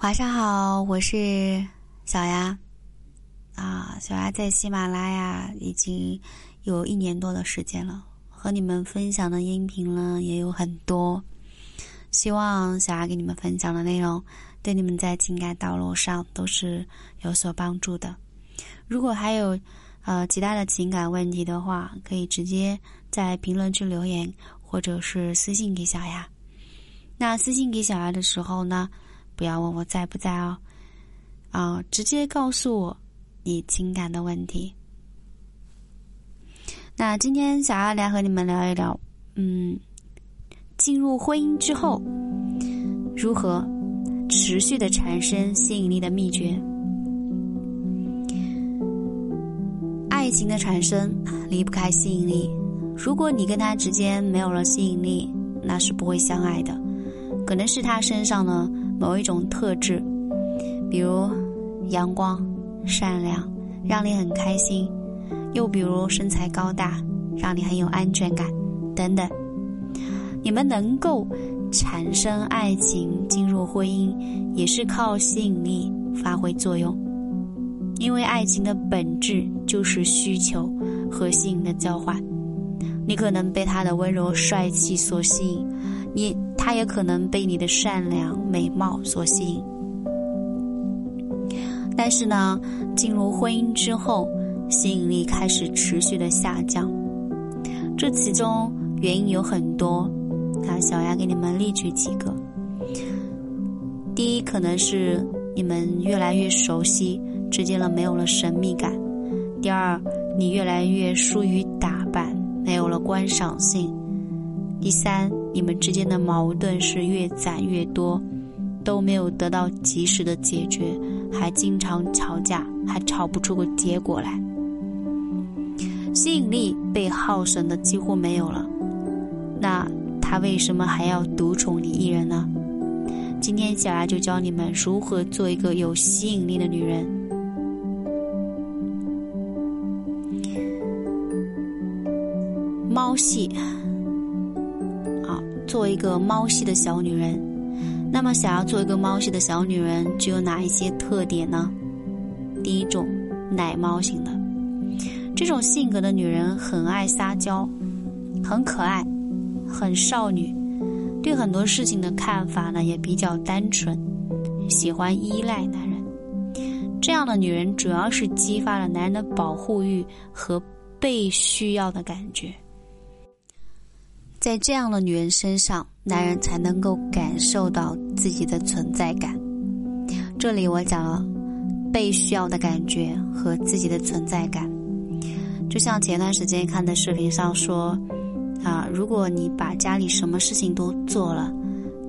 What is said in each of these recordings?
晚上好，我是小丫啊。小丫在喜马拉雅已经有一年多的时间了，和你们分享的音频呢也有很多。希望小丫给你们分享的内容对你们在情感道路上都是有所帮助的。如果还有呃其他的情感问题的话，可以直接在评论区留言，或者是私信给小丫。那私信给小丫的时候呢？不要问我在不在哦，啊，直接告诉我你情感的问题。那今天想要来和你们聊一聊，嗯，进入婚姻之后如何持续的产生吸引力的秘诀。爱情的产生离不开吸引力，如果你跟他之间没有了吸引力，那是不会相爱的，可能是他身上的。某一种特质，比如阳光、善良，让你很开心；又比如身材高大，让你很有安全感，等等。你们能够产生爱情、进入婚姻，也是靠吸引力发挥作用。因为爱情的本质就是需求和吸引的交换。你可能被他的温柔帅气所吸引，你。他也可能被你的善良、美貌所吸引，但是呢，进入婚姻之后，吸引力开始持续的下降。这其中原因有很多，那小丫给你们列举几个。第一，可能是你们越来越熟悉，之间了没有了神秘感；第二，你越来越疏于打扮，没有了观赏性；第三。你们之间的矛盾是越攒越多，都没有得到及时的解决，还经常吵架，还吵不出个结果来。吸引力被耗损的几乎没有了，那他为什么还要独宠你一人呢？今天小丫就教你们如何做一个有吸引力的女人。猫系。做一个猫系的小女人，那么想要做一个猫系的小女人，具有哪一些特点呢？第一种，奶猫型的，这种性格的女人很爱撒娇，很可爱，很少女，对很多事情的看法呢也比较单纯，喜欢依赖男人。这样的女人主要是激发了男人的保护欲和被需要的感觉。在这样的女人身上，男人才能够感受到自己的存在感。这里我讲了被需要的感觉和自己的存在感。就像前段时间看的视频上说，啊，如果你把家里什么事情都做了，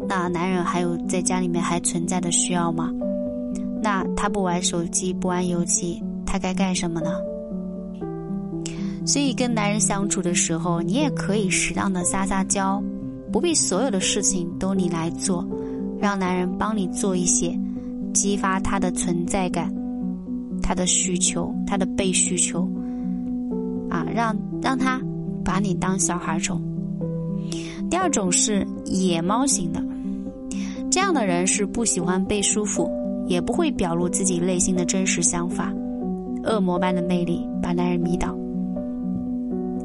那男人还有在家里面还存在的需要吗？那他不玩手机，不玩游戏，他该干什么呢？所以，跟男人相处的时候，你也可以适当的撒撒娇，不必所有的事情都你来做，让男人帮你做一些，激发他的存在感，他的需求，他的被需求，啊，让让他把你当小孩宠。第二种是野猫型的，这样的人是不喜欢被束缚，也不会表露自己内心的真实想法，恶魔般的魅力把男人迷倒。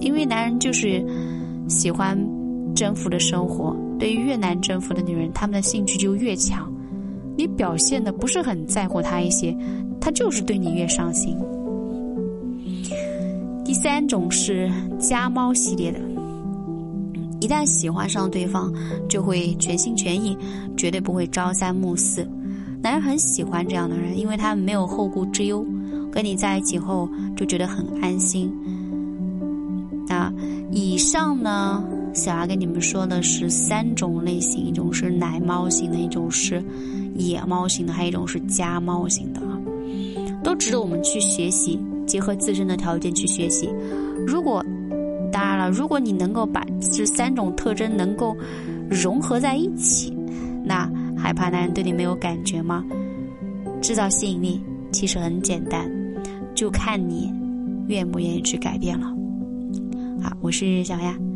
因为男人就是喜欢征服的生活，对于越难征服的女人，他们的兴趣就越强。你表现的不是很在乎他一些，他就是对你越上心。第三种是家猫系列的，一旦喜欢上对方，就会全心全意，绝对不会朝三暮四。男人很喜欢这样的人，因为他没有后顾之忧，跟你在一起后就觉得很安心。以上呢，小丫跟你们说的是三种类型，一种是奶猫型的，一种是野猫型的，还有一种是家猫型的啊，都值得我们去学习，结合自身的条件去学习。如果当然了，如果你能够把这三种特征能够融合在一起，那还怕男人对你没有感觉吗？制造吸引力其实很简单，就看你愿不愿意去改变了。好，我是小丫。